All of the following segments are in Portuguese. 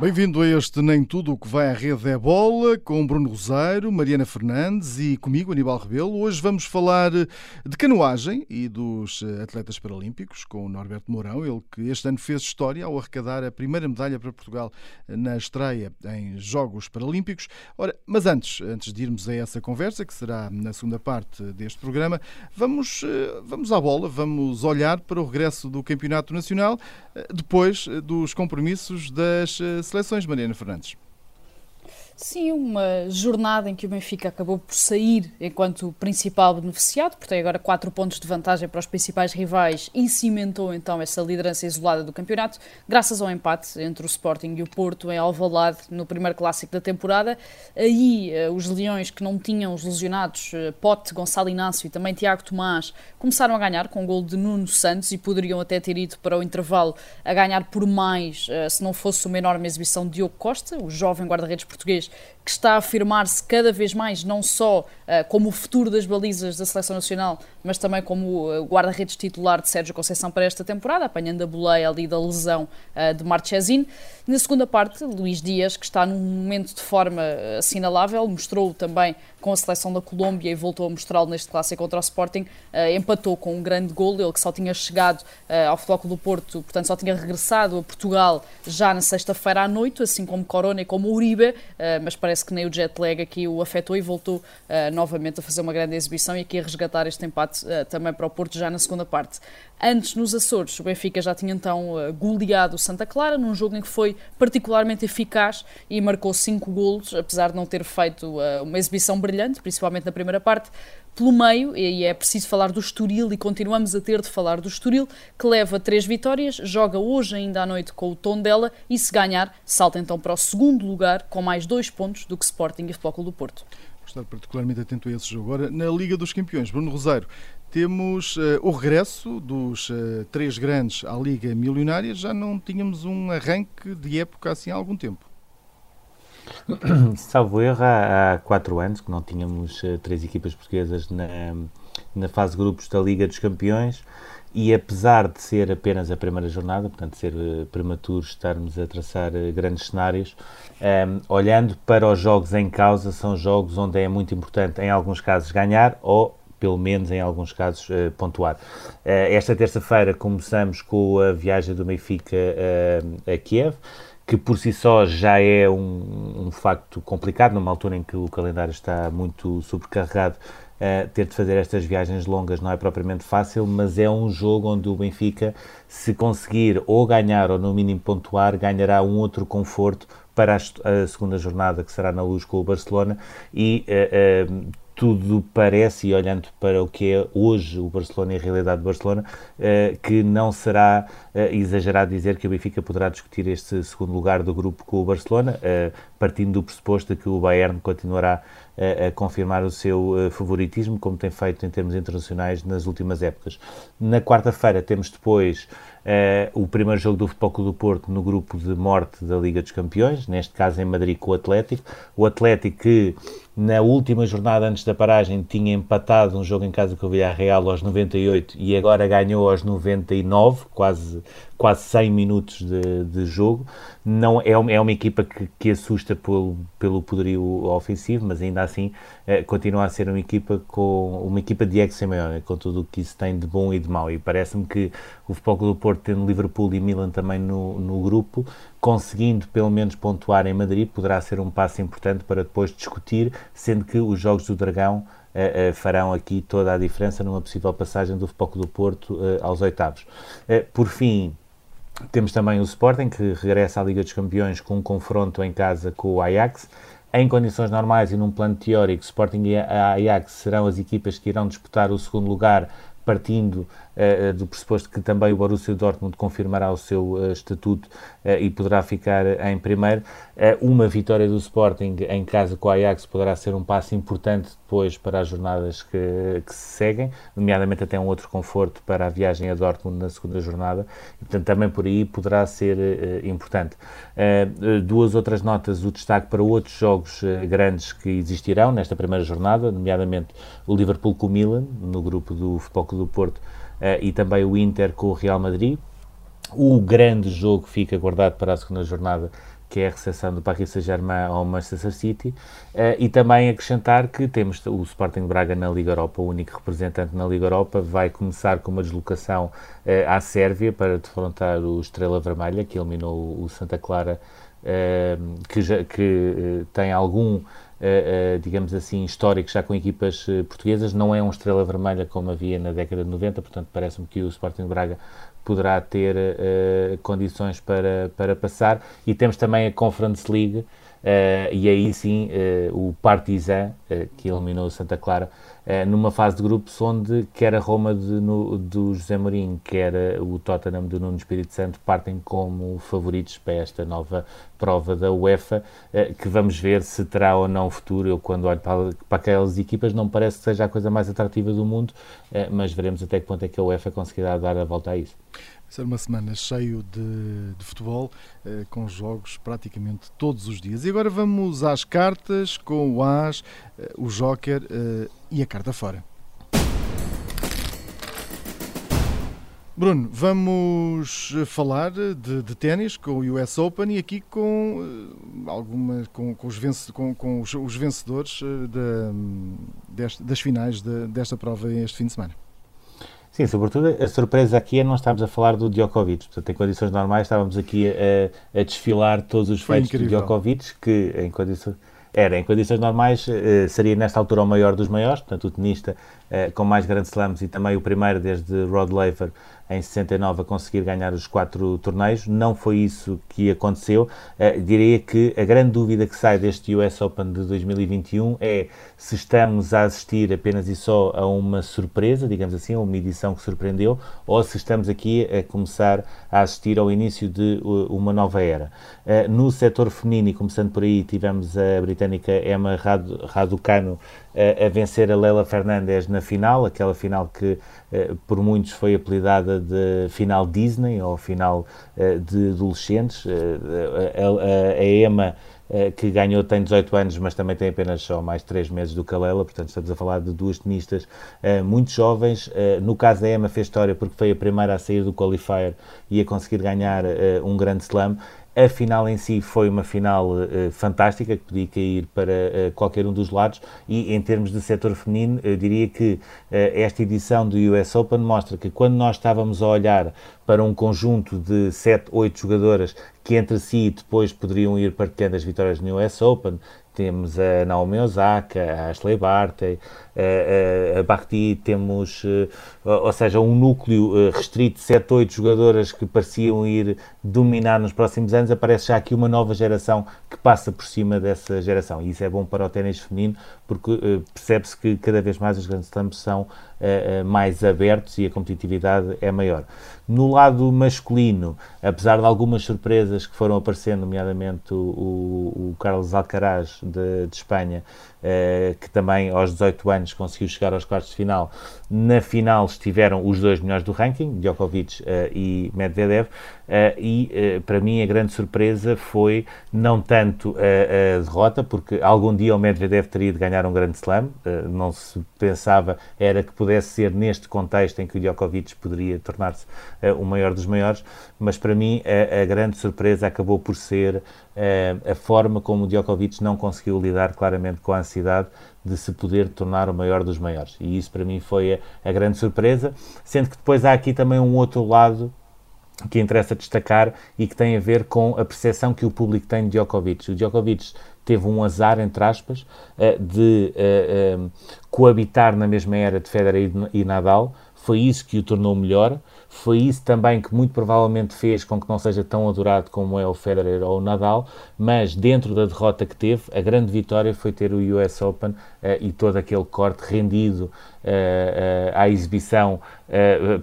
Bem-vindo a este Nem Tudo o que vai à rede é bola, com Bruno Rosário, Mariana Fernandes e comigo, Aníbal Rebelo. Hoje vamos falar de canoagem e dos eh, atletas paralímpicos, com o Norberto Mourão, ele que este ano fez história ao arrecadar a primeira medalha para Portugal na estreia em Jogos Paralímpicos. Ora, mas antes, antes de irmos a essa conversa, que será na segunda parte deste programa, vamos, eh, vamos à bola, vamos olhar para o regresso do Campeonato Nacional, depois dos compromissos das seleções, Mariana Fernandes. Sim, uma jornada em que o Benfica acabou por sair enquanto principal beneficiado, porque tem agora quatro pontos de vantagem para os principais rivais e cimentou então essa liderança isolada do campeonato, graças ao empate entre o Sporting e o Porto em Alvalade no primeiro clássico da temporada. Aí eh, os leões que não tinham os lesionados eh, Pote, Gonçalo Inácio e também Tiago Tomás começaram a ganhar com o gol de Nuno Santos e poderiam até ter ido para o intervalo a ganhar por mais eh, se não fosse uma enorme exibição de Diogo Costa, o jovem guarda-redes português que está a afirmar-se cada vez mais, não só uh, como o futuro das balizas da seleção nacional, mas também como o guarda-redes titular de Sérgio Conceição para esta temporada, apanhando a boleia ali da lesão uh, de Marchesín. Na segunda parte, Luís Dias, que está num momento de forma assinalável, mostrou também com a seleção da Colômbia e voltou a mostrá-lo neste clássico contra o Sporting, uh, empatou com um grande gol, ele que só tinha chegado uh, ao Futebol do Porto, portanto só tinha regressado a Portugal já na sexta-feira à noite, assim como Corona e como Uribe, uh, mas parece que nem o jet lag aqui o afetou e voltou novamente a fazer uma grande exibição e aqui a resgatar este empate também para o Porto já na segunda parte. Antes, nos Açores, o Benfica já tinha então goleado o Santa Clara, num jogo em que foi particularmente eficaz e marcou cinco golos, apesar de não ter feito uma exibição brilhante, principalmente na primeira parte, pelo meio, e é preciso falar do Estoril, e continuamos a ter de falar do Estoril, que leva três vitórias, joga hoje ainda à noite com o tom dela, e se ganhar, salta então para o segundo lugar, com mais dois pontos do que Sporting e Futebol do Porto. Vou estar particularmente atento a esse jogo. Agora, na Liga dos Campeões, Bruno Rosário, temos uh, o regresso dos uh, três grandes à Liga Milionária. Já não tínhamos um arranque de época assim há algum tempo. Salvo erro, há, há quatro anos que não tínhamos uh, três equipas portuguesas na, na fase de grupos da Liga dos Campeões e apesar de ser apenas a primeira jornada, portanto ser uh, prematuro estarmos a traçar uh, grandes cenários, um, ehm, olhando para os jogos em causa, são jogos onde é muito importante, em alguns casos, ganhar ou pelo menos em alguns casos, uh, pontuar. Esta terça-feira começamos com a viagem do Benfica a Kiev que por si só já é um, um, facto complicado, numa altura em que o calendário está muito sobrecarregado, uh, ter de fazer estas viagens longas não é propriamente fácil, mas é um jogo onde o Benfica, se conseguir ou ganhar ou no mínimo pontuar, ganhará um outro conforto para a, a segunda jornada, que será na luz com o Barcelona, e uh, uh, tudo parece, e olhando para o que é hoje o Barcelona e a realidade do Barcelona, uh, que não será uh, exagerado dizer que o Benfica poderá discutir este segundo lugar do grupo com o Barcelona, uh, partindo do pressuposto de que o Bayern continuará a confirmar o seu favoritismo, como tem feito em termos internacionais nas últimas épocas. Na quarta-feira temos depois o primeiro jogo do Futebol Clube do Porto no grupo de morte da Liga dos Campeões, neste caso em Madrid com o Atlético. O Atlético que na última jornada antes da paragem tinha empatado um jogo em casa com o Villarreal aos 98 e agora ganhou aos 99, quase quase 100 minutos de, de jogo. Não, é, uma, é uma equipa que, que assusta pelo, pelo poderio ofensivo, mas ainda assim eh, continua a ser uma equipa com uma equipa de ex com tudo o que isso tem de bom e de mau. E parece-me que o Futebol do Porto, tendo Liverpool e Milan também no, no grupo, conseguindo pelo menos pontuar em Madrid, poderá ser um passo importante para depois discutir, sendo que os Jogos do Dragão Uh, uh, farão aqui toda a diferença numa possível passagem do Futebol do Porto uh, aos oitavos. por fim, temos também o Sporting, que regressa à Liga dos Campeões com um confronto em casa com o Ajax. Em condições normais e num plano teórico, Sporting e Ajax serão as equipas que irão disputar o segundo lugar, partindo do pressuposto que também o Borussia Dortmund confirmará o seu uh, estatuto e poderá ficar em primeiro. uma vitória do Sporting em casa com o Ajax poderá ser um passo importante depois para as jornadas que, que, se seguem, nomeadamente até um outro conforto para a viagem a Dortmund na segunda jornada, e, portanto também por aí poderá ser importante. Duas outras notas, o destaque para outros jogos grandes que existirão nesta primeira jornada, nomeadamente o Liverpool com o Milan, no grupo do Futebol Clube do Porto, e também o Inter com o Real Madrid. O grande jogo fica guardado para a segunda jornada que é a recepção do Paris Saint-Germain ao Manchester City, uh, e também acrescentar que temos o Sporting Braga na Liga Europa, o único representante na Liga Europa, vai começar com uma deslocação uh, à Sérvia para defrontar o Estrela Vermelha, que eliminou o Santa Clara, uh, que, já, que tem algum Uh, uh, digamos assim, histórico já com equipas uh, portuguesas. Não é um estrela vermelha como havia na década de 90, portanto, parece-me que o Sporting Braga poderá ter condições para, para passar. E temos também a Conference League, e aí sim uh, o Partizan, que eliminou o Santa Clara, numa fase de grupos onde quer a Roma de, no, do José Mourinho, quer o Tottenham do Nuno Espírito Santo partem como favoritos para esta nova prova da UEFA, que vamos ver se terá ou não futuro. Eu, quando olho para, para aquelas equipas, não parece que seja a coisa mais atrativa do mundo, mas veremos até que ponto é que a UEFA conseguirá dar a volta a isso. Ser uma semana cheio de, de futebol, eh, com jogos praticamente todos os dias. E agora vamos às cartas com o As, eh, o Joker eh, e a carta fora. Bruno, vamos falar de, de ténis com o US Open e aqui com uh, alguma com, com, os, vence, com, com os, os, vencedores uh, de, das finais de, desta prova este fim de semana. Sim, sobretudo a surpresa aqui é não estarmos a falar do Djokovic. Portanto, em condições normais estávamos aqui a, a desfilar todos os Foi feitos incrível. do Djokovic, que em condições era, em condições normais, eh, seria nesta altura o maior dos maiores, portanto, o tenista eh, com mais grandes slams e também o primeiro desde Rod Laver em 69 a conseguir ganhar os quatro torneios. Não foi isso que aconteceu. Uh, diria que a grande dúvida que sai deste US Open de 2021 é se estamos a assistir apenas e só a uma surpresa, digamos assim, a uma edição que surpreendeu, ou se estamos aqui a começar a assistir ao início de uma nova era. Uh, no setor feminino, e começando por aí, tivemos a britânica Emma Raducanu a, vencer a Leila Fernandes na final, aquela final que eh, por muitos foi apelidada de final Disney ou final eh, de adolescentes. Eh, a, Emma que ganhou tem 18 anos, mas também tem apenas só mais 3 meses do que a Lela, portanto estamos a falar de duas tenistas muito jovens. No caso da Emma fez história porque foi a primeira a sair do qualifier e a conseguir ganhar um grande slam. A final em si foi uma final uh, fantástica, que podia cair para uh, qualquer um dos lados, e em termos de setor feminino, eu diria que uh, esta edição do US Open mostra que quando nós estávamos a olhar para um conjunto de 7, 8 jogadoras que entre si depois poderiam ir partilhando as vitórias no US Open, temos a Naomi Osaka, a Ashley Barty, a, a, a Barty, temos, eh, ou seja, um núcleo eh, restrito de 7, 8 jogadoras que pareciam ir dominar nos próximos anos, aparece já aqui uma nova geração que passa por cima dessa geração. E isso é bom para o ténis feminino, porque uh, percebe-se que cada vez mais os grandes slams são mais abertos e a competitividade é maior. No lado masculino, apesar de algumas surpresas que foram aparecendo, nomeadamente o, o, o Carlos Alcaraz de, de Espanha, uh, que também aos 18 anos conseguiu chegar aos quartos de final. Na final estiveram os dois melhores do ranking, Djokovic uh, e Medvedev, uh, e para mim a grande surpresa foi não tanto a, a, derrota, porque algum dia o Medvedev teria de ganhar um grande slam, não se pensava era que pudesse ser neste contexto em que o Djokovic poderia tornar-se o maior dos maiores, mas para mim a, a grande surpresa acabou por ser a forma como o Djokovic não conseguiu lidar claramente com a ansiedade de se poder tornar o maior dos maiores. E isso para mim foi a, a grande surpresa, sendo que depois há aqui também um outro lado que interessa destacar e que tem a ver com a percepção que o público tem de Djokovic. O Djokovic teve um azar, entre aspas, eh, de, eh, eh, coabitar na mesma era de Federer e Nadal, foi isso que o tornou melhor, foi isso também que muito provavelmente fez com que não seja tão adorado como é o Federer ou o Nadal, mas dentro da derrota que teve, a grande vitória foi ter o US Open uh, e todo aquele corte rendido à exibição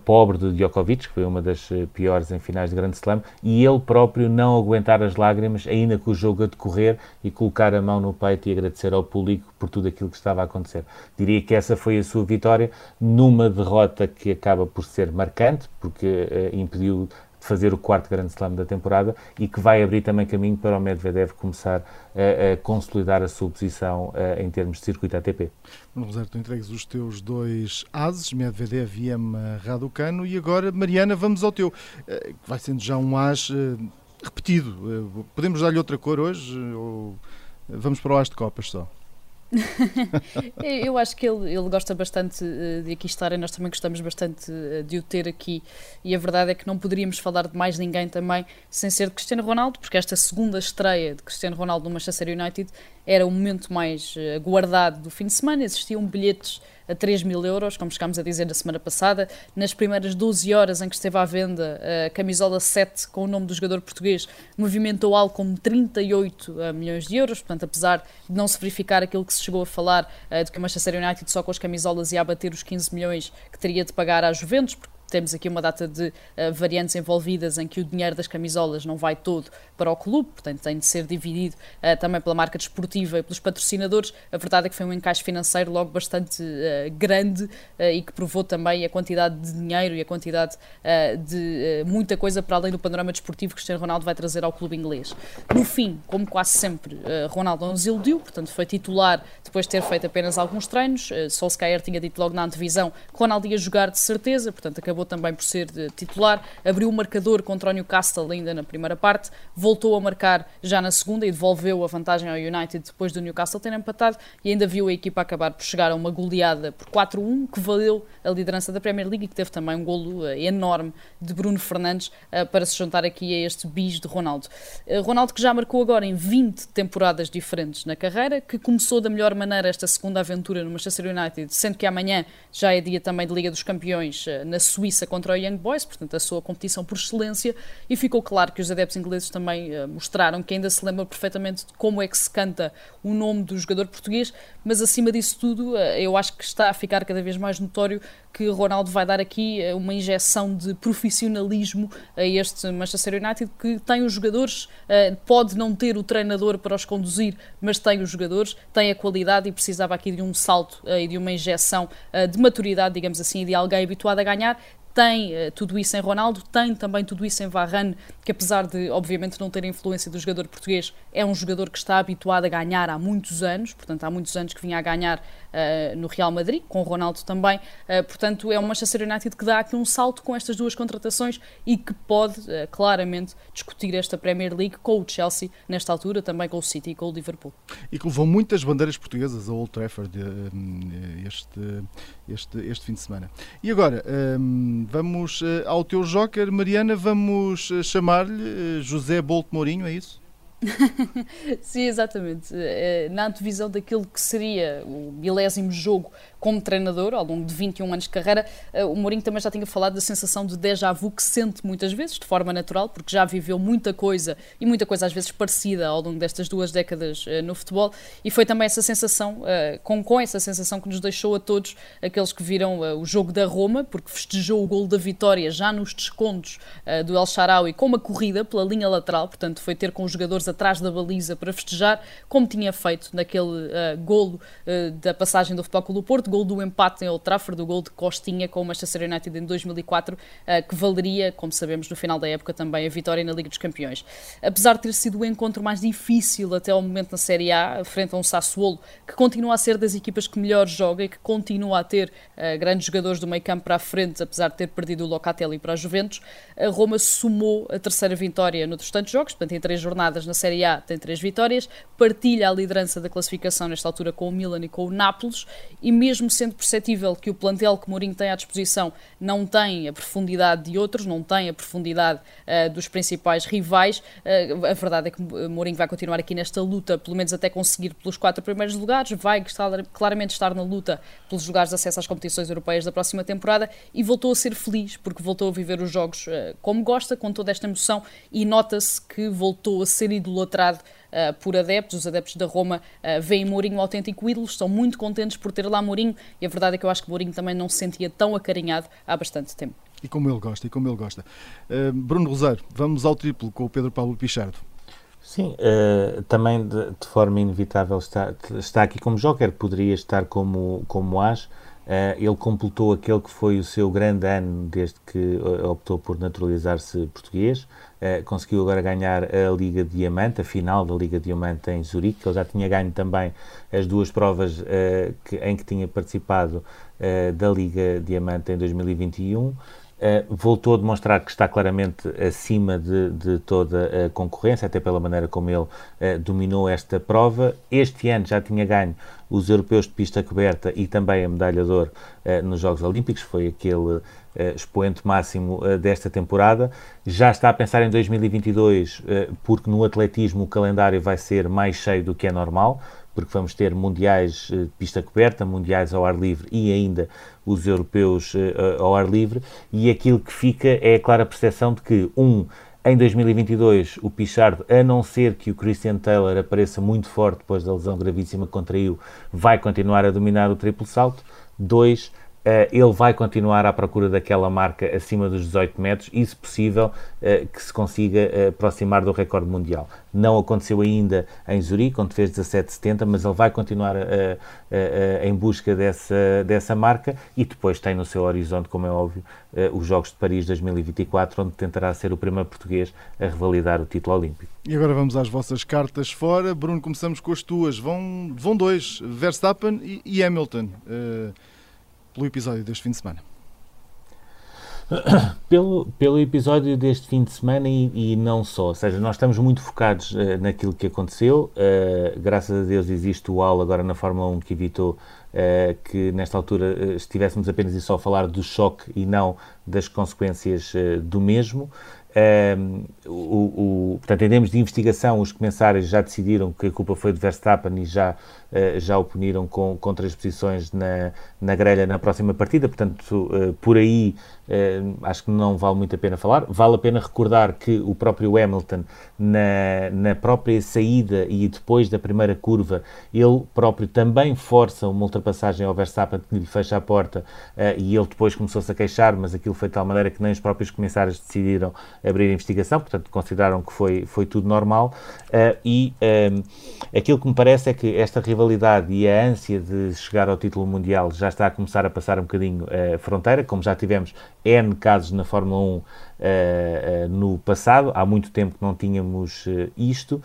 pobre de Djokovic, que foi uma das piores em finais de Grande Slam, e ele próprio não aguentar as lágrimas, ainda com o jogo a decorrer, e colocar a mão no peito e agradecer ao público por tudo aquilo que estava a acontecer. Diria que essa foi a sua vitória numa derrota que acaba por ser marcante, porque impediu fazer o quarto grande slam da temporada e que vai abrir também caminho para o Medvedev começar a, a consolidar a sua posição a, em termos de circuito ATP. Bruno tu entregues os teus dois ases, Medvedev e Emma Raducano, e agora, Mariana, vamos ao teu, eh, que vai sendo já um as eh, repetido. Eh, podemos dar-lhe outra cor hoje ou vamos para o as de copas só? eu acho que ele, ele gosta bastante eh, de aqui estar e nós também gostamos bastante eh, de o ter aqui. E a verdade é que não poderíamos falar de mais ninguém também sem ser de Cristiano Ronaldo, porque esta segunda estreia de Cristiano Ronaldo no Manchester United era o momento mais eh, aguardado do fim de semana. Existiam bilhetes a 3 mil euros, como chegámos a dizer na semana passada. Nas primeiras 12 horas em que esteve à venda, a camisola 7 com o nome do jogador português movimentou algo como 38 eh, milhões de euros. Portanto, apesar de não se verificar aquilo que se chegou a falar eh, de que o Manchester United só com as camisolas ia abater os 15 milhões que teria de pagar à Juventus, porque temos aqui uma data de uh, variantes envolvidas em que o dinheiro das camisolas não vai todo para o clube, portanto tem de ser dividido uh, também pela marca desportiva e pelos patrocinadores. A verdade é que foi um encaixe financeiro logo bastante uh, grande e que provou também a quantidade de dinheiro e a quantidade de muita coisa para além do panorama desportivo que Cristiano Ronaldo vai trazer ao clube inglês. No fim, como quase sempre, Ronaldo não nos iludiu, portanto foi titular depois de ter feito apenas alguns treinos. Solskjaer tinha dito logo na antevisão que Ronaldo ia jogar de certeza, portanto acabou acabou também por ser titular, abriu o marcador contra o Newcastle ainda na primeira parte, voltou a marcar já na segunda e devolveu a vantagem ao United depois do Newcastle ter empatado e ainda viu a equipa acabar por chegar a uma goleada por 4-1 que valeu a liderança da Premier League e que teve também um golo eh, enorme de Bruno Fernandes eh, para se juntar aqui a este bis de Ronaldo. Eh, Ronaldo que já marcou agora em 20 temporadas diferentes na carreira, que começou da melhor maneira esta segunda aventura no Manchester United, sendo que amanhã já é dia também de Liga dos Campeões na Suíça contra o Young Boys, portanto a sua competição por excelência, e ficou claro que os adeptos ingleses também mostraram que ainda se lembram perfeitamente de como é que se canta o nome do jogador português, mas acima disso tudo, eu acho que está a ficar cada vez mais notório que Ronaldo vai dar aqui uh, uma injeção de profissionalismo a este Manchester United, que tem os jogadores, pode não ter o treinador para os conduzir, mas tem os jogadores, tem a qualidade e precisava aqui de um salto e de uma injeção de maturidade, digamos assim, de alguém habituado a ganhar. Tem tudo isso em Ronaldo, tem também tudo isso em Varane, que apesar de, obviamente, não ter a influência do jogador português, é um jogador que está habituado a ganhar há muitos anos, portanto, há muitos anos que vinha a ganhar uh, no Real Madrid, com o Ronaldo também, uh, portanto, é o Manchester United que dá aqui um salto com estas duas contratações e que pode, claramente, discutir esta Premier League com o Chelsea, nesta altura, também com o City e com o Liverpool. E que levou muitas bandeiras portuguesas a Old Trafford este, este, este fim de semana. E agora, um, vamos uh, ao teu joker, Mariana, vamos uh, chamar-lhe uh, José Bolt Mourinho, é isso? Sim, exatamente. Na antevisão daquilo que seria o milésimo jogo como treinador, ao longo de 21 anos de carreira, eh, o Mourinho também já tinha falado da sensação de déjà vu que sente muitas vezes, de forma natural, porque já viveu muita coisa e muita coisa às vezes parecida ao longo destas duas décadas eh, no futebol, e foi também essa sensação, eh, com, com essa sensação que nos deixou a todos aqueles que viram o jogo da Roma, porque festejou o gol da vitória já nos descontos do El Sharawi com uma corrida pela linha lateral, portanto foi ter com os jogadores atrás da baliza para festejar, como tinha feito naquele golo da passagem do Futebol Clube do Porto, gol do empate em Old Trafford, o gol de Costinha com o Manchester United em 2004, eh, que valeria, como sabemos, no final da época também a vitória na Liga dos Campeões. Apesar de ter sido o encontro mais difícil até ao momento na Série A, frente a um Sassuolo, que continua a ser das equipas que melhor joga e que continua a ter uh, grandes jogadores do meio campo para a frente, apesar de ter perdido o Locatelli para a Juventus, a Roma somou a terceira vitória nos restantes jogos, portanto em três jornadas na Série A tem três vitórias, partilha a liderança da classificação nesta altura com o Milan e com o Nápoles, e mesmo sendo perceptível que o plantel que Mourinho tem à disposição não tem a profundidade de outros, não tem a profundidade uh, dos principais rivais, uh, a verdade é que Mourinho vai continuar aqui nesta luta, pelo menos até conseguir pelos quatro primeiros lugares, vai estar, claramente estar na luta pelos lugares de acesso às competições europeias da próxima temporada e voltou a ser feliz, porque voltou a viver os jogos uh, como gosta, com toda esta emoção, e nota-se que voltou a ser idolatrado uh, por adeptos. Os adeptos da Roma uh, veem Mourinho autêntico ídolo, estão muito contentes por ter lá Mourinho, e a verdade é que eu acho que Mourinho também não se sentia tão acarinhado há bastante tempo. E como ele gosta, e como ele gosta. Uh, Bruno Rosário, vamos ao triplo com o Pedro Paulo Pichardo. Sim, uh, também de, de, forma inevitável está, está aqui como joker, poderia estar como, como as. Uh, ele completou aquele que foi o seu grande ano desde que optou por naturalizar-se português. Uh, conseguiu agora ganhar a Liga Diamante, a final da Liga Diamante em Zurique. Ele já tinha ganho também as duas provas uh, que, em que tinha participado da Liga Diamante em 2021. Uh, voltou a demonstrar que está claramente acima de, de, toda a concorrência, até pela maneira como ele uh, dominou esta prova. Este ano já tinha ganho os europeus de pista coberta e também a medalha de ouro uh, nos Jogos Olímpicos, foi aquele expoente máximo desta temporada. Já está a pensar em 2022, porque no atletismo o calendário vai ser mais cheio do que é normal porque vamos ter mundiais de pista coberta, mundiais ao ar livre e ainda os europeus uh, ao ar livre, e aquilo que fica é a clara percepção de que, um, em 2022, o Pichard, a não ser que o Christian Taylor apareça muito forte depois da lesão gravíssima que contraiu, vai continuar a dominar o triplo salto. Dois, ele vai continuar à procura daquela marca acima dos 18 metros e, se possível, uh, que se consiga uh, aproximar do recorde mundial. Não aconteceu ainda em Zurique, onde fez 17,70, mas ele vai continuar em busca dessa, dessa marca e depois tem no seu horizonte, como é óbvio, os Jogos de Paris 2024, onde tentará ser o primeiro português a revalidar o título olímpico. E agora vamos às vossas cartas fora. Bruno, começamos com as tuas. Vão, vão dois, Verstappen e, e Hamilton pelo episódio deste fim de semana? Pelo, pelo episódio deste fim de semana e, e não só, ou seja, nós estamos muito focados uh, naquilo que aconteceu. Uh, graças a Deus existe o AL agora na Fórmula 1 que evitou uh, que nesta altura estivéssemos apenas e só a falar do choque e não das consequências do mesmo. Um, o, o, portanto, em termos de investigação, os comissários já decidiram que a culpa foi de Verstappen e já, uh, já o puniram com, com três posições na, na grelha na próxima partida. Portanto, uh, por aí uh, acho que não vale muito a pena falar. Vale a pena recordar que o próprio Hamilton, na, na própria saída e depois da primeira curva, ele próprio também força uma ultrapassagem ao Verstappen que lhe fecha a porta e ele depois começou-se a queixar, mas aquilo foi de tal maneira que nem os próprios comissários decidiram abrir a investigação, portanto consideraram que foi, foi tudo normal e eh, aquilo que me parece é que esta rivalidade e a ânsia de chegar ao título mundial já está a começar a passar um bocadinho a fronteira, como já tivemos N casos na Fórmula 1 uh, uh, no passado, há muito tempo que não tínhamos uh, isto,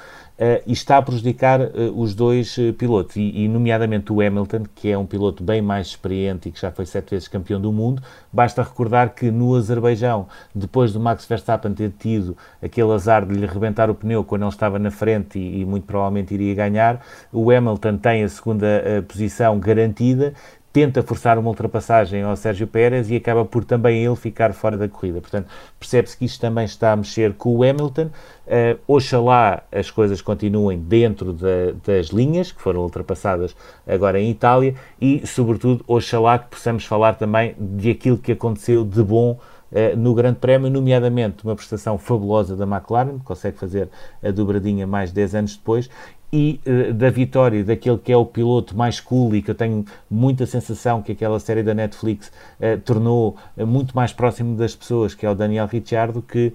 e está a prejudicar os dois pilotos, e, e, nomeadamente o Hamilton, que é um piloto bem mais experiente e que já foi sete vezes campeão do mundo. Basta recordar que no Azerbaijão, depois do Max Verstappen ter tido aquele azar de lhe rebentar o pneu quando ele estava na frente e, e muito provavelmente iria ganhar, o Hamilton tem a segunda posição garantida, tenta forçar uma ultrapassagem ao Sérgio Pérez e acaba por também ele ficar fora da corrida. Portanto, percebe-se que isto também está a mexer com o Hamilton. Uh, oxalá as coisas continuem dentro de, das linhas que foram ultrapassadas agora em Itália e, sobretudo, oxalá que possamos falar também de aquilo que aconteceu de bom uh, no Grande Prémio, nomeadamente uma prestação fabulosa da McLaren, que consegue fazer a dobradinha mais 10 anos depois, e uh, da vitória daquele que é o piloto mais cool e que eu tenho muita sensação que aquela série da Netflix uh, tornou uh, muito mais próximo das pessoas, que é o Daniel Ricciardo, que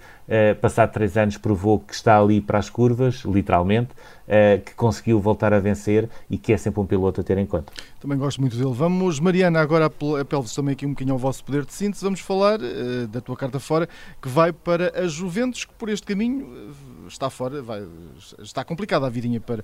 passado três anos provou que está ali para as curvas, literalmente, que conseguiu voltar a vencer e que é sempre um piloto a ter em conta. Também gosto muito dele. Vamos, Mariana, agora apelo-vos também aqui um bocadinho ao vosso poder de síntese, vamos falar da tua carta fora, que vai para a Juventus, que por este caminho está fora, vai, está complicada a vidinha para,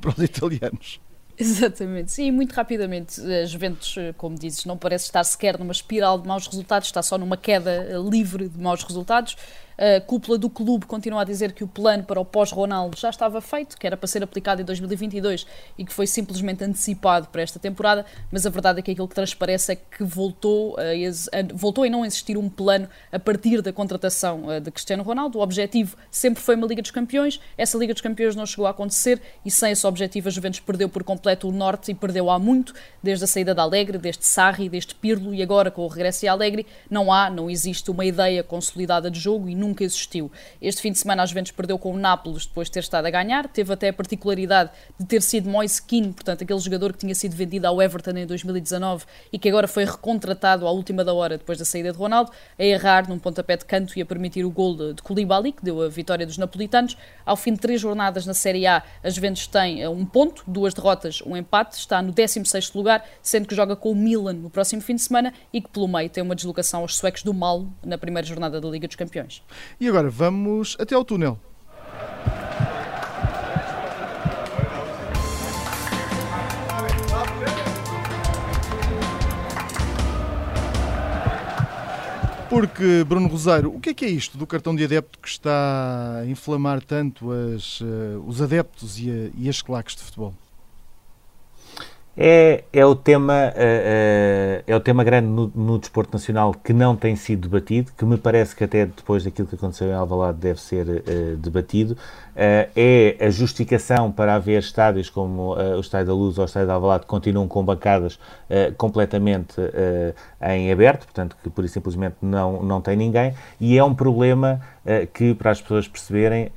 para os italianos. Exatamente, sim, muito rapidamente. A Juventus, como dizes, não parece estar sequer numa espiral de maus resultados, está só numa queda livre de maus resultados. A cúpula do clube continua a dizer que o plano para o pós-Ronaldo já estava feito, que era para ser aplicado em 2022 e que foi simplesmente antecipado para esta temporada, mas a verdade é que aquilo que transparece é que voltou a, a, voltou a não existir um plano a partir da contratação eh, de Cristiano Ronaldo. O objetivo sempre foi uma Liga dos Campeões, essa Liga dos Campeões não chegou a acontecer e sem esse objetivo a Juventus perdeu por completo o norte e perdeu há muito, desde a saída da Alegre, desde Sarri, desde Pirlo e agora com o regresso a Alegre, não há, não existe uma ideia consolidada de jogo e nunca existiu. Este fim de semana a Juventus perdeu com o Nápoles depois de ter estado a ganhar, teve até a particularidade de ter sido Moise Keane, portanto aquele jogador que tinha sido vendido ao Everton em 2019 e que agora foi recontratado à última da hora depois da saída de Ronaldo, a errar num pontapé de canto e a permitir o gol de, de Koulibaly, que deu a vitória dos napolitanos. Ao fim de três jornadas na Série A, a Juventus tem eh, um ponto, duas derrotas, um empate, está no 16º lugar, sendo que joga com o Milan no próximo fim de semana e que pelo meio tem uma deslocação aos suecos do Mal na primeira jornada da Liga dos Campeões. E agora vamos até ao túnel. Porque, Bruno Rosário, o que é que é isto do cartão de adepto que está a inflamar tanto as, uh, os adeptos e, a, e as claques de futebol? É, é, o tema, é, é, o tema grande no, no, desporto nacional que não tem sido debatido, que me parece que até depois daquilo que aconteceu em Alvalade deve ser uh, debatido. Uh, é a justificação para haver estádios como uh, o Estádio da Luz ou o Estádio de Alvalade que continuam com bancadas completamente em aberto, portanto que por simplesmente não, não tem ninguém, e é um problema que, para as pessoas perceberem,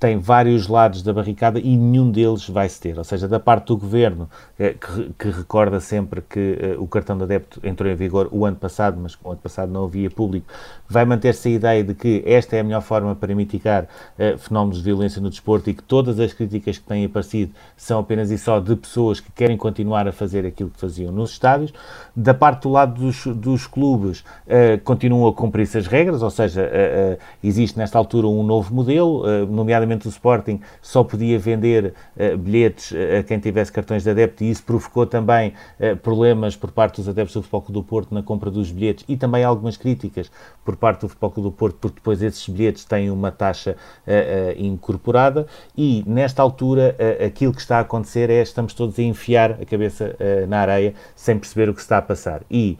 tem vários lados da barricada e nenhum deles vai se ter. Ou seja, da parte do governo, eh, que, que recorda sempre que eh, o cartão de adepto entrou em vigor o ano passado, mas o ano passado não havia público, vai manter-se a ideia de que esta é a melhor forma para mitigar uh, fenómenos de violência no desporto e que todas as críticas que têm aparecido são apenas e só de pessoas que querem continuar a fazer aquilo que faziam nos estádios. Da parte do lado dos, dos clubes, uh, continuam a cumprir-se as regras, ou seja, uh, existe nesta altura um novo modelo, nomeadamente o Sporting só podia vender bilhetes a quem tivesse cartões de adepto e isso provocou também problemas por parte dos adeptos do Futebol do Porto na compra dos bilhetes e também algumas críticas por parte do Futebol Clube do Porto, porque depois esses bilhetes têm uma taxa uh, uh, incorporada e, nesta altura, uh, aquilo que está a acontecer é estamos todos a enfiar a cabeça na areia sem perceber o que está a passar. E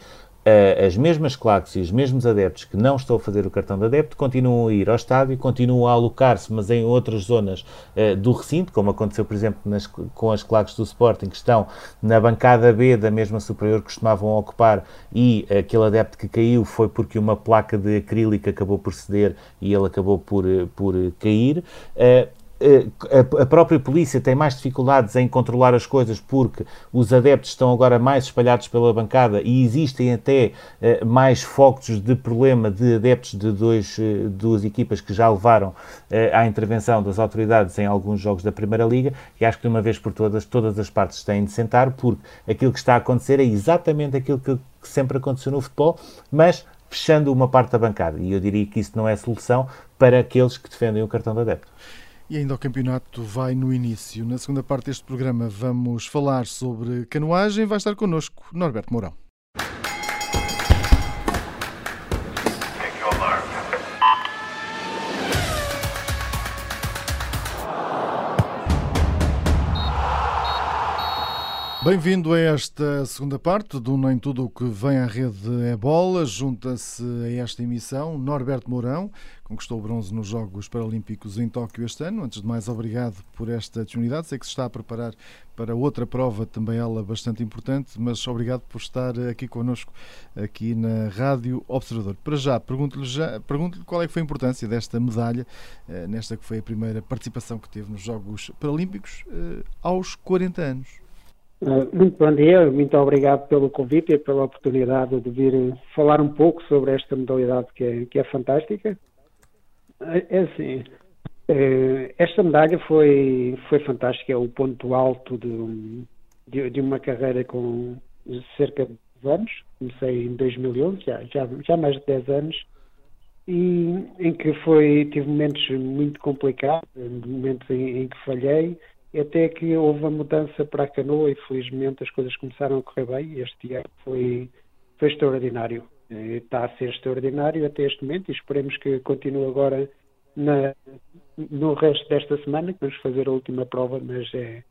as mesmas claques e os mesmos adeptos que não estão a fazer o cartão de adepto continuam a ir ao estádio, continuam a alocar-se, mas em outras zonas uh, do recinto, como aconteceu, por exemplo, nas, com as claques do Sporting, que estão na bancada B da mesma superior que costumavam ocupar, e aquele adepto que caiu foi porque uma placa de acrílico acabou por ceder e ele acabou por, eh, por cair. Uh, a própria polícia tem mais dificuldades em controlar as coisas porque os adeptos estão agora mais espalhados pela bancada e existem até eh, mais focos de problema de adeptos de dois, eh, duas equipas que já levaram à intervenção das autoridades em alguns jogos da Primeira Liga e acho que de uma vez por todas, todas as partes têm de sentar porque aquilo que está a acontecer é exatamente aquilo que sempre aconteceu no futebol, mas fechando uma parte da bancada. E eu diria que isso não é solução para aqueles que defendem o cartão de adepto. E ainda o campeonato vai no início. Na segunda parte deste programa vamos falar sobre canoagem. Vai estar connosco Norberto Mourão. Bem-vindo a esta segunda parte do Nem Tudo o que vem à rede é bola. Junta-se a esta emissão Norberto Mourão, conquistou bronze nos Jogos Paralímpicos em Tóquio este ano. Antes de mais, obrigado por esta disponibilidade. Sei que se está a preparar para outra prova, também ela bastante importante, mas obrigado por estar aqui connosco, aqui na Rádio Observador. Para já, pergunto-lhe pergunto qual é que foi a importância desta medalha, eh, nesta que foi a primeira participação que teve nos Jogos Paralímpicos, eh, aos 40 anos. Ah, muito bom dia, muito obrigado pelo convite e pela oportunidade de vir falar um pouco sobre esta modalidade que é, que é fantástica. É, é assim, é, esta medalha foi, foi fantástica, é o ponto alto de, de, de uma carreira com cerca de 10 anos, comecei em 2011, já, já, já mais de 10 anos, e em que foi, tive momentos muito complicados, momentos em, em que falhei, até que houve a mudança para a canoa e felizmente as coisas começaram a correr bem. Este ano foi, foi extraordinário. Está a ser extraordinário até este momento e esperemos que continue agora na, no resto desta semana, que vamos fazer a última prova, mas é,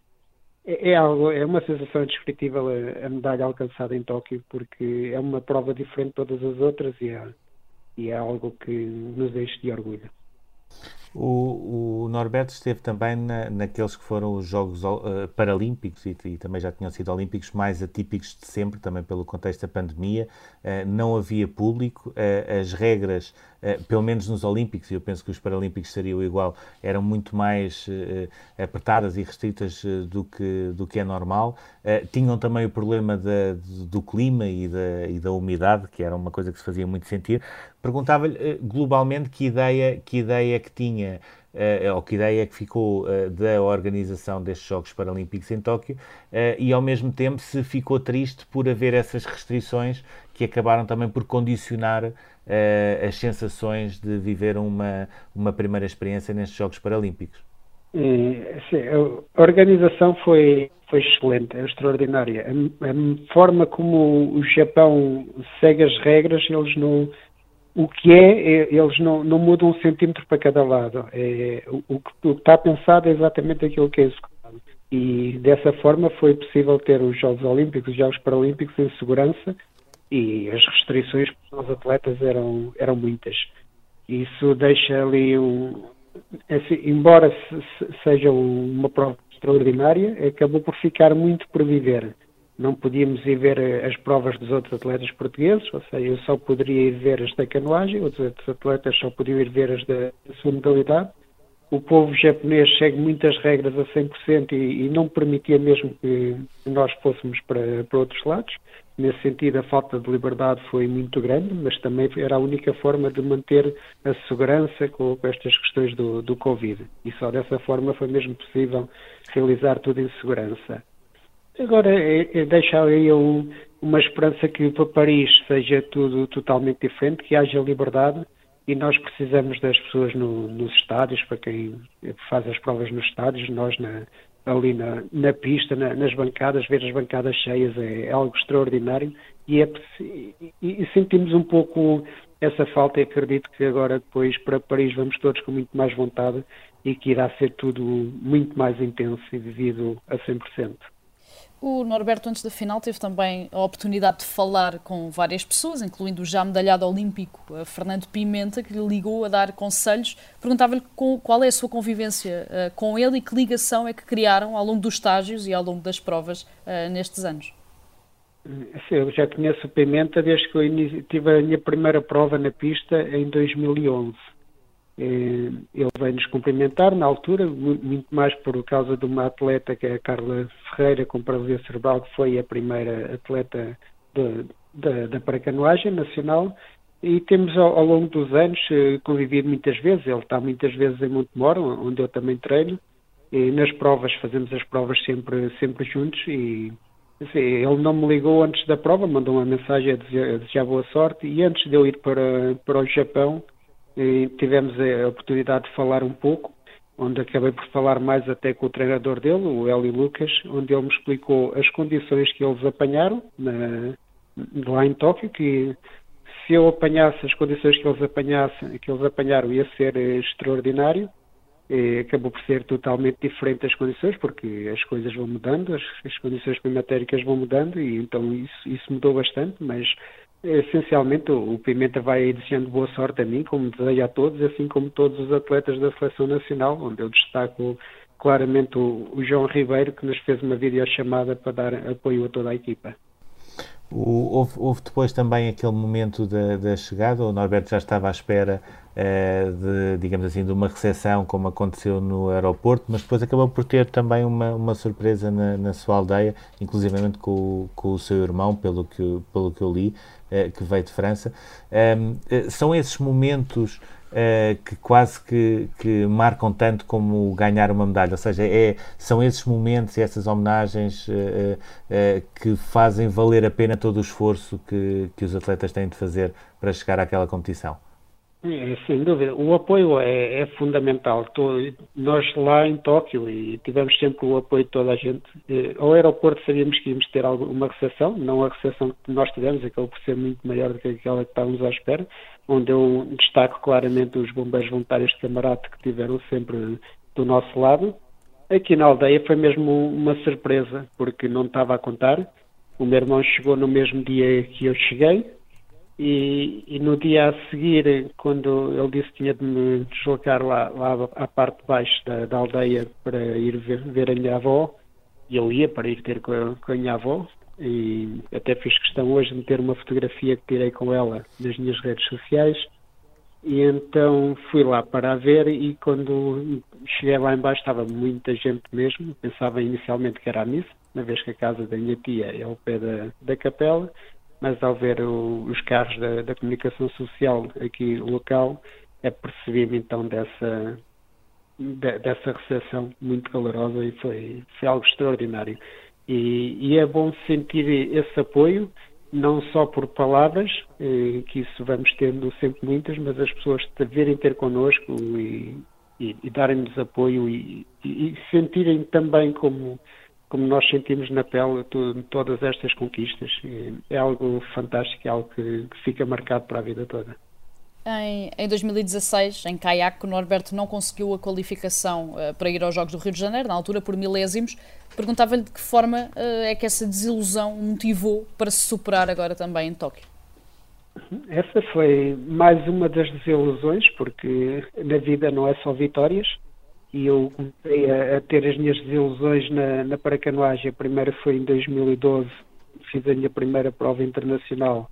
é, é, algo, é uma sensação indescritível a, a, medalha alcançada em Tóquio, porque é uma prova diferente de todas as outras e é, e é algo que nos enche de orgulho. O, o, Norberto esteve também na, naqueles que foram os Jogos uh, Paralímpicos e, e, também já tinham sido Olímpicos mais atípicos de sempre, também pelo contexto da pandemia. Uh, não havia público, uh, as regras, pelo menos nos Olímpicos, e eu penso que os Paralímpicos seriam igual, eram muito mais apertadas e restritas do, que, do que é normal. tinham também o problema do clima e da, e da umidade, que era uma coisa que se fazia muito sentir. Perguntava-lhe globalmente que ideia, que ideia que tinha uh, ou que ideia é que ficou uh, da organização destes Jogos Paralímpicos em Tóquio e ao mesmo tempo se ficou triste por haver essas restrições que acabaram também por condicionar as sensações de viver uma, uma primeira experiência nestes Jogos Paralímpicos. Sim, a organização foi, foi excelente, é extraordinária. A, a, forma como o Japão segue as regras, eles não, o que é, é, eles não, não mudam um centímetro para cada lado. É, o, o, que está pensado é exatamente aquilo que é executado. E dessa forma foi possível ter os Jogos Olímpicos, os Jogos Paralímpicos em segurança e as restrições para os atletas eram, eram muitas. Isso deixa ali um. Assim, embora se, se, seja uma prova extraordinária, acabou por ficar muito por viver não podíamos ir ver eh, as provas dos outros atletas portugueses, ou seja, eu só poderia ir ver as da canoagem, outros atletas só podiam ir ver as da, sua modalidade. O povo japonês segue muitas regras a 100% e, e não permitia mesmo que nós fôssemos para, para outros lados. Nesse sentido, a falta de liberdade foi muito grande, mas também era a única forma de manter a segurança com, com estas questões do, do Covid. E só dessa forma foi mesmo possível realizar tudo em segurança. Agora, é, é deixar aí um, uma esperança que para Paris seja tudo totalmente diferente, que haja liberdade e nós precisamos das pessoas no, nos estádios, para quem faz as provas nos estádios, nós na, ali na, na pista, na, nas bancadas, ver as bancadas cheias é, é algo extraordinário e, é, e, e, sentimos um pouco essa falta e acredito que agora depois para Paris vamos todos com muito mais vontade e que irá ser tudo muito mais intenso e vivido a 100%. O Norberto, antes da final, teve também a oportunidade de falar com várias pessoas, incluindo o já medalhado olímpico Fernando Pimenta, que lhe ligou a dar conselhos. Perguntava-lhe qual é a sua convivência uh, com ele e que ligação é que criaram ao longo dos estágios e ao longo das provas uh, nestes anos. Eu já conheço o Pimenta desde que eu tive a minha primeira prova na pista em 2011. Eh, ele veio nos cumprimentar na altura, muito mais por causa de uma atleta que é a Carla Ferreira, com paralisia cerebral, que foi a primeira atleta da paracanoagem nacional. E temos ao, ao, longo dos anos eh, convivido muitas vezes. Ele está muitas vezes em Montemor, onde eu também treino. E nas provas, fazemos as provas sempre, sempre juntos. E assim, ele não me ligou antes da prova, mandou uma mensagem a desejar, a desejar boa sorte. E antes de eu ir para, para o Japão, tivemos a oportunidade de falar um pouco, onde acabei por falar mais até com o treinador dele, o Eli Lucas, onde ele me explicou as condições que eles apanharam na, lá em Tóquio, que se eu apanhasse as condições que eles apanhassem, que eles apanharam ia ser extraordinário. Acabou por ser totalmente diferente as condições, porque as coisas vão mudando, as, as condições climatéricas vão mudando, e então isso, isso mudou bastante, mas Essencialmente, o Pimenta vai desejando boa sorte a mim, como desejo a todos, assim como todos os atletas da Seleção Nacional, onde eu destaco claramente o, o João Ribeiro, que nos fez uma videochamada para dar apoio a toda a equipa. O, houve, houve, depois também aquele momento da, da, chegada, o Norberto já estava à espera uh, de, digamos assim, de uma recepção, como aconteceu no aeroporto, mas depois acabou por ter também uma, uma surpresa na, na sua aldeia, inclusivamente com, com, o seu irmão, pelo que, pelo que eu li, uh, que veio de França. Um, uh, são esses momentos Uh, que quase que, que, marcam tanto como ganhar uma medalha. Ou seja, é, são esses momentos e essas homenagens uh, uh, que fazem valer a pena todo o esforço que, que os atletas têm de fazer para chegar àquela competição. É, sem dúvida. O apoio é, é fundamental. nós lá em Tóquio e tivemos sempre o apoio de toda a gente. Eh, ao aeroporto sabíamos que íamos ter uma recepção, não a recepção que nós tivemos, acabou por ser muito maior do que aquela que estávamos à espera, onde eu destaco claramente os bombeiros voluntários de Camarate que tiveram sempre do nosso lado. Aqui na aldeia foi mesmo uma surpresa, porque não estava a contar. O meu irmão chegou no mesmo dia que eu cheguei, e, e, no dia a seguir, quando ele disse que tinha de me deslocar lá, lá à parte de baixo da, da aldeia para ir ver, ver, a minha avó, e eu ia para ir ter com a, com a, minha avó, e até fiz questão hoje de meter uma fotografia que tirei com ela nas minhas redes sociais, e então fui lá para a ver e quando cheguei lá embaixo estava muita gente mesmo, pensava inicialmente que era a missa, uma vez que a casa da minha tia é ao pé da, da capela, mas ao ver o, os carros da, da, comunicação social aqui local, é percebi-me então dessa, de, dessa recepção muito calorosa e foi, foi algo extraordinário. E, e, é bom sentir esse apoio, não só por palavras, eh, que isso vamos tendo sempre muitas, mas as pessoas virem ter connosco e, e, e darem-nos apoio e, e sentirem também como como nós sentimos na pele todas estas conquistas. É algo fantástico, é algo que, que fica marcado para a vida toda. Em, em 2016, em caiaque, o Norberto não conseguiu a qualificação uh, para ir aos Jogos do Rio de Janeiro, na altura por milésimos. Perguntava-lhe de que forma uh, é que essa desilusão motivou para se superar agora também em Tóquio. Essa foi mais uma das desilusões, porque na vida não é só vitórias, e eu comecei a, a, ter as minhas desilusões na, na paracanoagem. A primeira foi em 2012, fiz a minha primeira prova internacional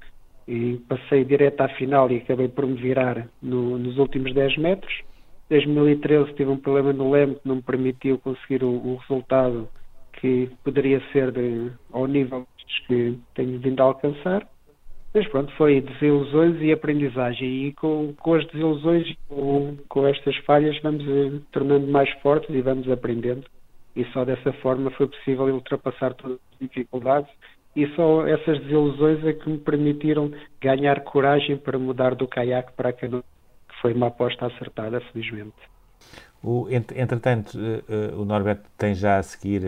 e passei direto à final e acabei por me virar no, nos últimos 10 metros. Em 2013 tive um problema no leme que não me permitiu conseguir o, o resultado que poderia ser de, ao nível que tenho vindo a alcançar. Mas pronto, foi desilusões e aprendizagem. E com, com as desilusões, com, com estas falhas, vamos eh, tornando mais fortes e vamos aprendendo. E só dessa forma foi possível ultrapassar todas as dificuldades. E só essas desilusões é que me permitiram ganhar coragem para mudar do caiaque para a canoa, que foi uma aposta acertada, felizmente. O, entretanto, uh, uh, o Norberto tem já a seguir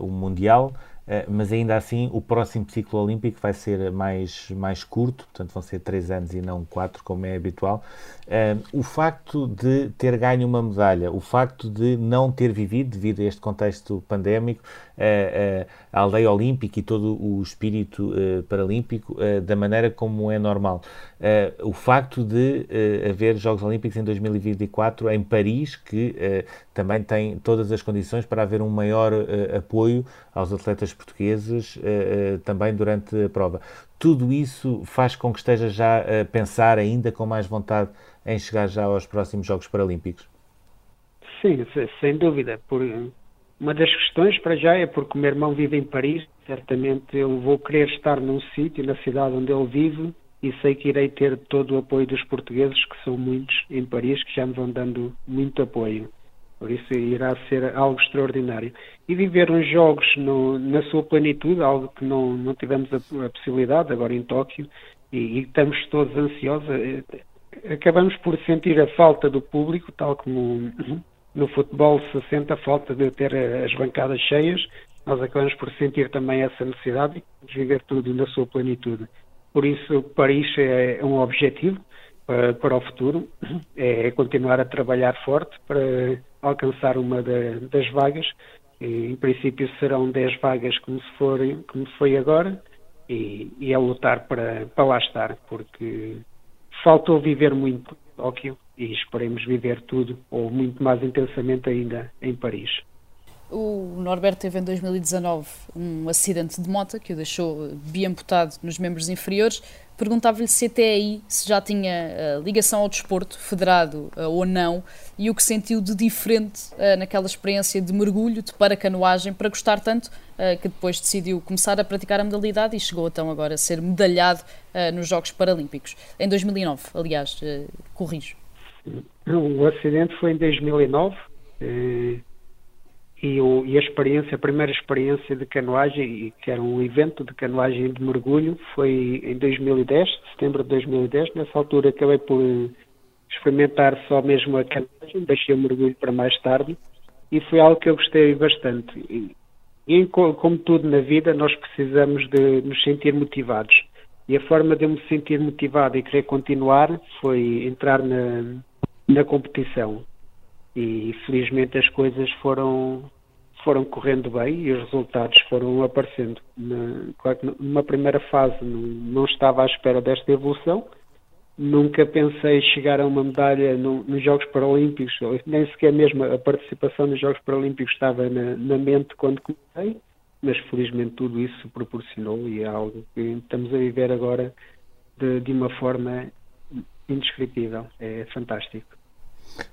o Mundial. Eh, mas ainda assim o próximo ciclo olímpico vai ser mais, mais curto, portanto vão ser três anos e não quatro, como é habitual. Uh, o facto de ter ganho uma medalha, o facto de não ter vivido, devido a este contexto pandémico, a aldeia olímpica e todo o espírito paralímpico da maneira como é normal. o facto de haver Jogos Olímpicos em 2024 em Paris, que também tem todas as condições para haver um maior apoio aos atletas portugueses também durante a prova. Tudo isso faz com que esteja já a pensar ainda com mais vontade em chegar já aos próximos Jogos Paralímpicos? Sim, sem dúvida. Por, uma das questões para já é porque o meu irmão vive em Paris, certamente eu vou querer estar num sítio, na cidade onde ele vive, e sei que irei ter todo o apoio dos portugueses, que são muitos em Paris, que já me vão dando muito apoio. Por isso irá ser algo extraordinário. E viver uns jogos no, na sua plenitude, algo que não, não tivemos a, a possibilidade agora em Tóquio, e, e estamos todos ansiosos. Eh, acabamos por sentir a falta do público, tal como no futebol se sente a falta de ter as bancadas cheias, nós acabamos por sentir também essa necessidade de viver tudo na sua plenitude. Por isso, Paris é um objetivo para, para o futuro, é continuar a trabalhar forte para alcançar uma das vagas. E, em princípio serão 10 vagas como se, for, como foi agora, e, e é lutar para, para lá estar, porque faltou viver muito Tóquio e esperemos viver tudo ou muito mais intensamente ainda em Paris. O Norberto teve em 2019 um acidente de moto que o deixou biamputado nos membros inferiores. Perguntava-lhe se até aí se já tinha uh, ligação ao desporto, federado uh, ou não, e o que sentiu de diferente naquela experiência de mergulho, de paracanoagem, para gostar tanto que depois decidiu começar a praticar a modalidade e chegou então agora a ser medalhado nos Jogos Paralímpicos. Em 2009, aliás, corrijo. O acidente foi em 2009 e, o, e, a experiência, a primeira experiência de canoagem, que era um evento de canoagem de mergulho, foi em 2010, setembro de 2010. Nessa altura acabei por experimentar só mesmo a canoagem, deixei o mergulho para mais tarde e foi algo que eu gostei bastante. E, e como tudo na vida, nós precisamos de nos sentir motivados. E a forma de eu me sentir motivado e querer continuar foi entrar na, na competição. E felizmente as coisas foram, foram correndo bem e os resultados foram aparecendo. Na, claro que numa primeira fase não, não estava à espera desta evolução, nunca pensei chegar a uma medalha no, nos Jogos Paralímpicos, nem sequer mesmo a participação nos Jogos Paralímpicos estava na, na mente quando comecei, mas felizmente tudo isso proporcionou e é algo que estamos a viver agora de, de uma forma indescritível, é fantástico.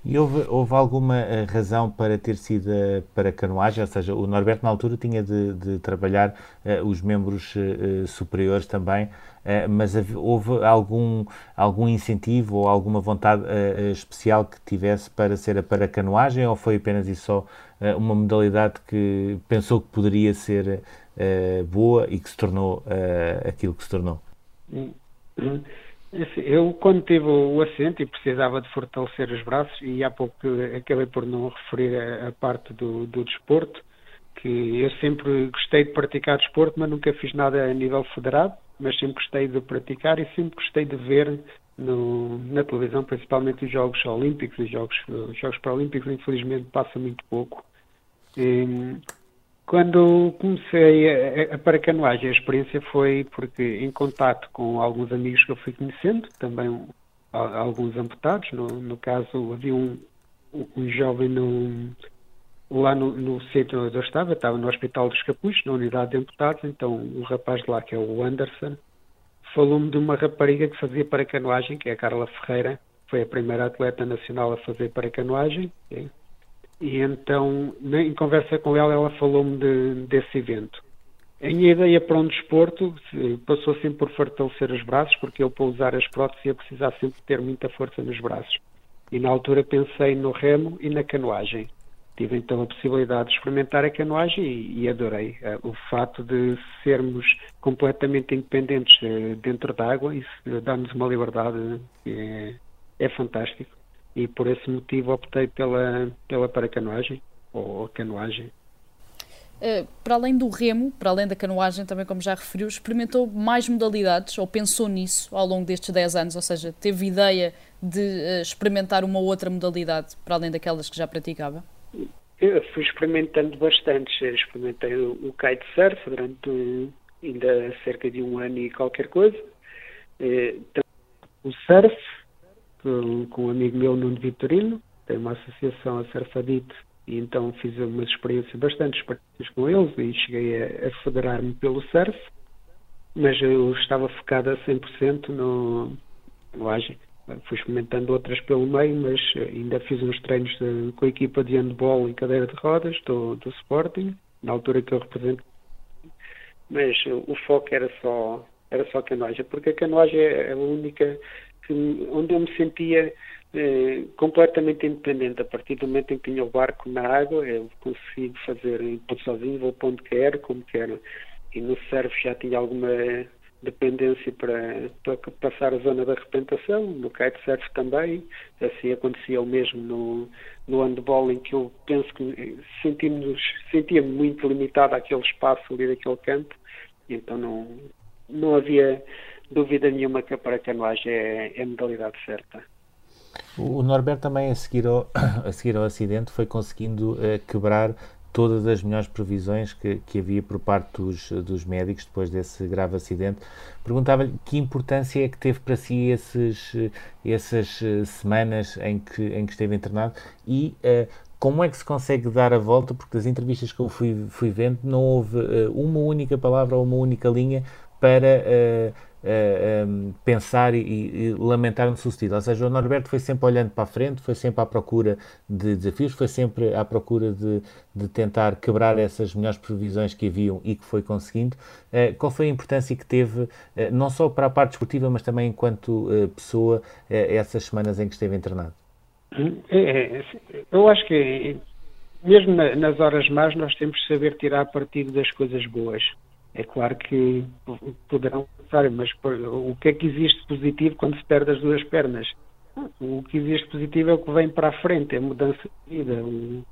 E houve, houve alguma eh, razão para ter sido eh, para canoagem? Ou seja, o Norberto na altura tinha de, de trabalhar uh, os membros uh, superiores também, uh, mas houve algum, algum incentivo ou alguma vontade especial que tivesse para ser a para canoagem ou foi apenas e só uma modalidade que pensou que poderia ser boa e que se tornou aquilo que se tornou? Hum, hum. Eu, quando tive o assento e precisava de fortalecer os braços, e há pouco acabei por não referir a, a parte do, do, desporto, que eu sempre gostei de praticar desporto, mas nunca fiz nada a nível federado, mas sempre gostei de praticar e sempre gostei de ver no, na televisão, principalmente os Jogos Olímpicos e os Jogos, os Jogos Paralímpicos, infelizmente passa muito pouco. E, quando comecei a, a paracanoagem, a experiência foi porque, em contato com alguns amigos que eu fui conhecendo, também alguns amputados, no, no caso havia um, um jovem no, lá no, no centro onde eu estava, estava no Hospital dos Capuchos, na unidade de amputados, então o rapaz de lá, que é o Anderson, falou-me de uma rapariga que fazia paracanoagem, que é a Carla Ferreira, foi a primeira atleta nacional a fazer paracanoagem, e então, em conversa com ela, ela falou-me de, desse evento. A minha ideia para um desporto passou sempre por fortalecer os braços, porque eu, para usar as próteses, ia precisar sempre ter muita força nos braços. E na altura pensei no remo e na canoagem. Tive então a possibilidade de experimentar a canoagem e, e adorei. Uh, o fato de sermos completamente independentes uh, dentro da água, isso dá-nos uma liberdade é, é fantástico e por esse motivo optei pela, pela paracanoagem ou canoagem. Uh, para além do remo, para além da canoagem, também como já referiu, experimentou mais modalidades ou pensou nisso ao longo destes 10 anos? Ou seja, teve ideia de uh, experimentar uma outra modalidade para além daquelas que já praticava? Eu fui experimentando bastante. Experimentei o, o kitesurf durante ainda cerca de um ano e qualquer coisa. Uh, o surf, com, um amigo meu, Nuno Vitorino, tem uma associação a Surfadito, e então fiz umas experiências, bastante experiências com eles e cheguei a, a federar-me pelo surf, mas eu estava focado a 100% no, no ágil. Fui experimentando outras pelo meio, mas ainda fiz uns treinos de, com a equipa de handball e cadeira de rodas do, do Sporting, na altura que eu represento. Mas o foco era só era só canoagem, porque a canoagem é a única onde eu me sentia eh, completamente independente. A partir do momento em que tinha o barco na água, eu consigo fazer tudo sozinho, vou para onde quero, como quero. E no surf já tinha alguma dependência para, para passar a zona da arrebentação, no kitesurf também, assim acontecia o mesmo no, no handball, em que eu penso que sentia-me muito limitado àquele espaço ali daquele campo, então não, não havia dúvida nenhuma que a paracanoagem é, é a modalidade certa. O Norberto também, a seguir ao, a seguir ao acidente, foi conseguindo uh, quebrar todas as melhores previsões que, que havia por parte dos, dos médicos depois desse grave acidente. Perguntava-lhe que importância é que teve para si esses, essas eh, semanas em que, em que esteve internado e uh, como é que se consegue dar a volta, porque das entrevistas que eu fui, fui vendo não houve uh, uma única palavra ou uma única linha para uh, pensar e, e lamentar no sucedido. Ou seja, o Norberto foi sempre olhando para a frente, foi sempre à procura de desafios, foi sempre à procura de, de tentar quebrar essas melhores previsões que haviam e que foi conseguindo. Uh, qual foi a importância que teve, não só para a parte esportiva, mas também enquanto pessoa, essas semanas em que esteve internado? É, é, eu acho que mesmo nas horas más nós temos que saber tirar partido das coisas boas. É claro que poderão pensar, mas o que é que existe positivo quando se perde as duas pernas? O que existe positivo é o que vem para a frente, é a mudança de vida, o,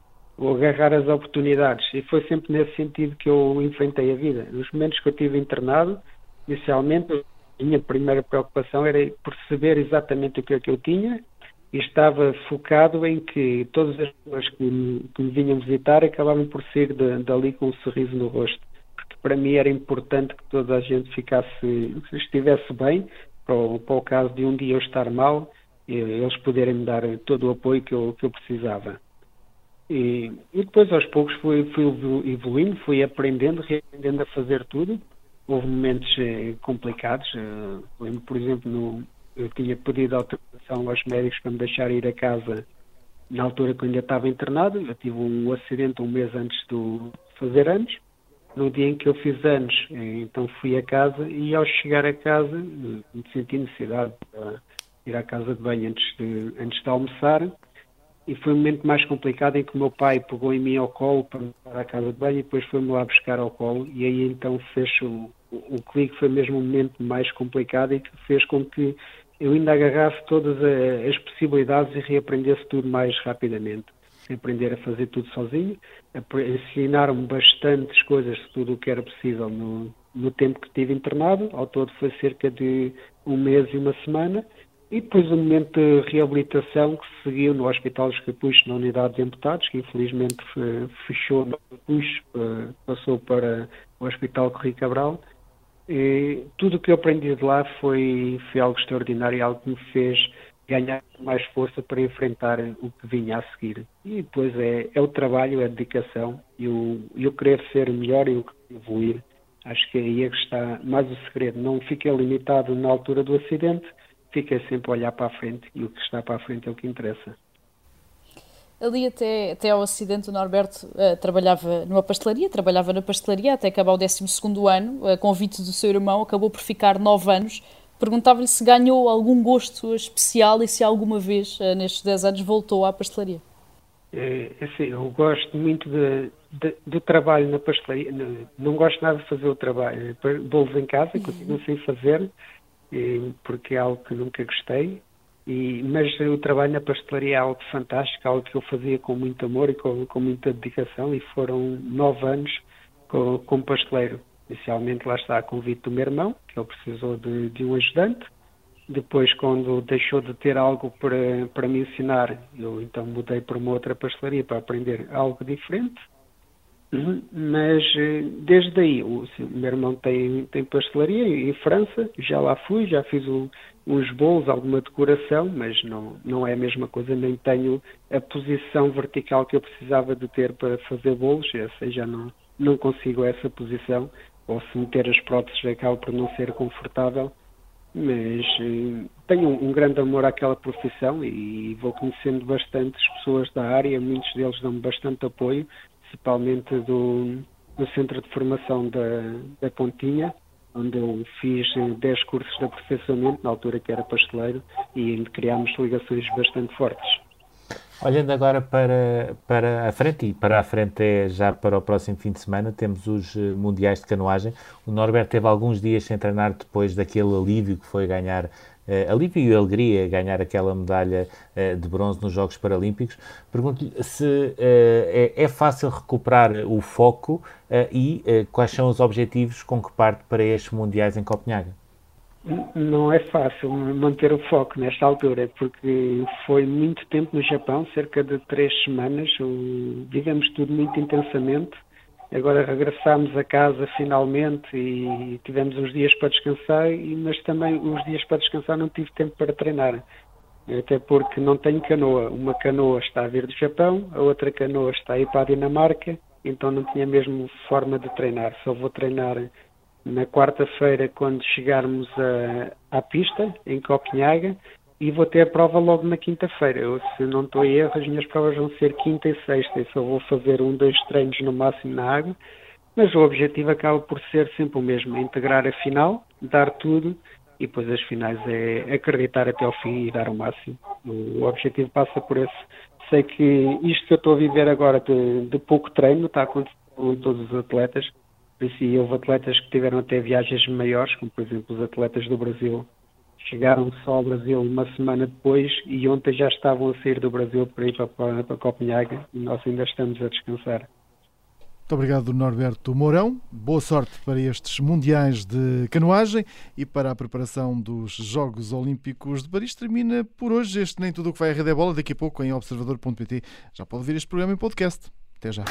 agarrar as oportunidades. E foi sempre nesse sentido que eu enfrentei a vida. Nos momentos que eu tive internado, inicialmente, a minha primeira preocupação era perceber exatamente o que é que eu tinha e estava focado em que todas as pessoas que me, que me vinham visitar acabavam por sair dali com um sorriso no rosto. Para mim era importante que toda a gente ficasse, estivesse bem, para o, para o caso de um dia eu estar mal, eles poderem me dar todo o apoio que eu, que eu precisava. E, e, depois, aos poucos, fui, fui evoluindo, fui aprendendo, reaprendendo a fazer tudo. Houve momentos eh, complicados. Eh, lembro, por exemplo, no, eu tinha pedido autorização aos médicos para me deixar ir a casa na altura que eu ainda estava internado. Eu tive um acidente um mês antes de fazer anos. No dia em que eu fiz anos, eh, então fui a casa e ao chegar a casa me senti necessidade de ir à casa de banho antes de, antes de almoçar. E foi o momento mais complicado em que o meu pai pegou em mim ao colo para me levar à casa de banho e depois foi-me lá buscar ao colo. E aí então fez o, o, clique, foi mesmo o momento mais complicado e que fez com que eu ainda agarrasse todas as possibilidades e reaprendesse tudo mais rapidamente. Aprender a fazer tudo sozinho, ensinaram-me bastantes coisas tudo o que era possível no, no tempo que estive internado, ao todo foi cerca de um mês e uma semana, e depois o momento de reabilitação que se seguiu no Hospital dos Capuchos, na unidade de amputados, que infelizmente fechou no Capuchos, eh, passou para o Hospital Corri Cabral. E tudo o que eu aprendi de lá foi, foi algo extraordinário, algo que me fez ganhar mais força para enfrentar o que vinha a seguir. E depois é, é o trabalho, é a dedicação e o, e o querer ser melhor e o evoluir. Acho que aí é que está mais o segredo. Não fica limitado na altura do acidente, fica sempre a olhar para a frente e o que está para a frente é o que interessa. Ali até, até ao acidente o Norberto uh, trabalhava numa pastelaria, trabalhava na pastelaria até acabar o 12 ano, a convite do seu irmão, acabou por ficar 9 anos. Perguntava-lhe se ganhou algum gosto especial e se alguma vez, uh, nestes 10 anos, voltou à pastelaria. É, é, assim, eu gosto muito de, de, do trabalho na pastelaria. Não, não, gosto nada de fazer o trabalho. Bolos em casa, continuo uhum. sem fazer porque é algo que nunca gostei. E, mas o trabalho na pastelaria é algo fantástico, algo que eu fazia com muito amor e com, com muita dedicação, e foram nove anos como, como pasteleiro. Inicialmente lá está a convite do meu irmão, que ele precisou de, de um ajudante. Depois, quando deixou de ter algo para, para me ensinar, eu então mudei para uma outra pastelaria para aprender algo diferente. Uhum. Mas eh, desde aí, o, assim, o, meu irmão tem, tem pastelaria em França, já lá fui, já fiz uns bolos, alguma decoração, mas não, não é a mesma coisa, nem tenho a posição vertical que eu precisava de ter para fazer bolos, essa já não, não consigo essa posição, ou se meter as próteses acaba por não ser confortável, mas eh, tenho um, grande amor àquela profissão e vou conhecendo bastantes pessoas da área, muitos deles dão-me bastante apoio, principalmente do, do Centro de Formação da, da Pontinha, onde eu fiz 10 cursos de aperfeiçoamento, na altura que era pasteleiro, e criámos ligações bastante fortes. Olhando agora para, para a frente, e para a frente é já para o próximo fim de semana, temos os eh, Mundiais de Canoagem. O Norberto teve alguns dias sem treinar depois daquele alívio que foi ganhar uh, alívio e alegria ganhar aquela medalha uh, de bronze nos Jogos Paralímpicos. Pergunto-lhe se uh, é, é, fácil recuperar o foco e quais são os objetivos com que parte para estes Mundiais em Copenhague. Não é fácil manter o foco nesta altura, porque foi muito tempo no Japão, cerca de três semanas, vivemos tudo muito intensamente Agora regressámos a casa finalmente e tivemos uns dias para descansar, mas também uns dias para descansar não tive tempo para treinar. Até porque não tenho canoa. Uma canoa está a vir do Japão, a outra canoa está a ir para a Dinamarca, então não tinha mesmo forma de treinar. Só vou treinar na quarta-feira quando chegarmos a, à pista, em Copenhague, e vou ter a prova logo na quinta-feira. Se não estou em erro, as minhas provas vão ser quinta e sexta, e só vou fazer um, dois treinos no máximo na água, mas o objetivo acaba por ser sempre o mesmo, é integrar a final, dar tudo, e depois as finais é acreditar até ao fim e dar o máximo. O objetivo passa por esse. Sei que isto que eu estou a viver agora de, de pouco treino está a acontecer com todos os atletas, isso houve atletas que tiveram até viagens maiores, como por exemplo os atletas do Brasil chegaram só ao Brasil uma semana depois e ontem já estavam a sair do Brasil para ir para, para, para Copenhague e nós ainda estamos a descansar. Muito obrigado, Norberto Mourão. Boa sorte para estes Mundiais de Canoagem e para a preparação dos Jogos Olímpicos de Paris. Termina por hoje este Nem Tudo o que vai a Rede é Bola. Daqui a pouco em observador.pt já pode ver este programa em podcast. Até já.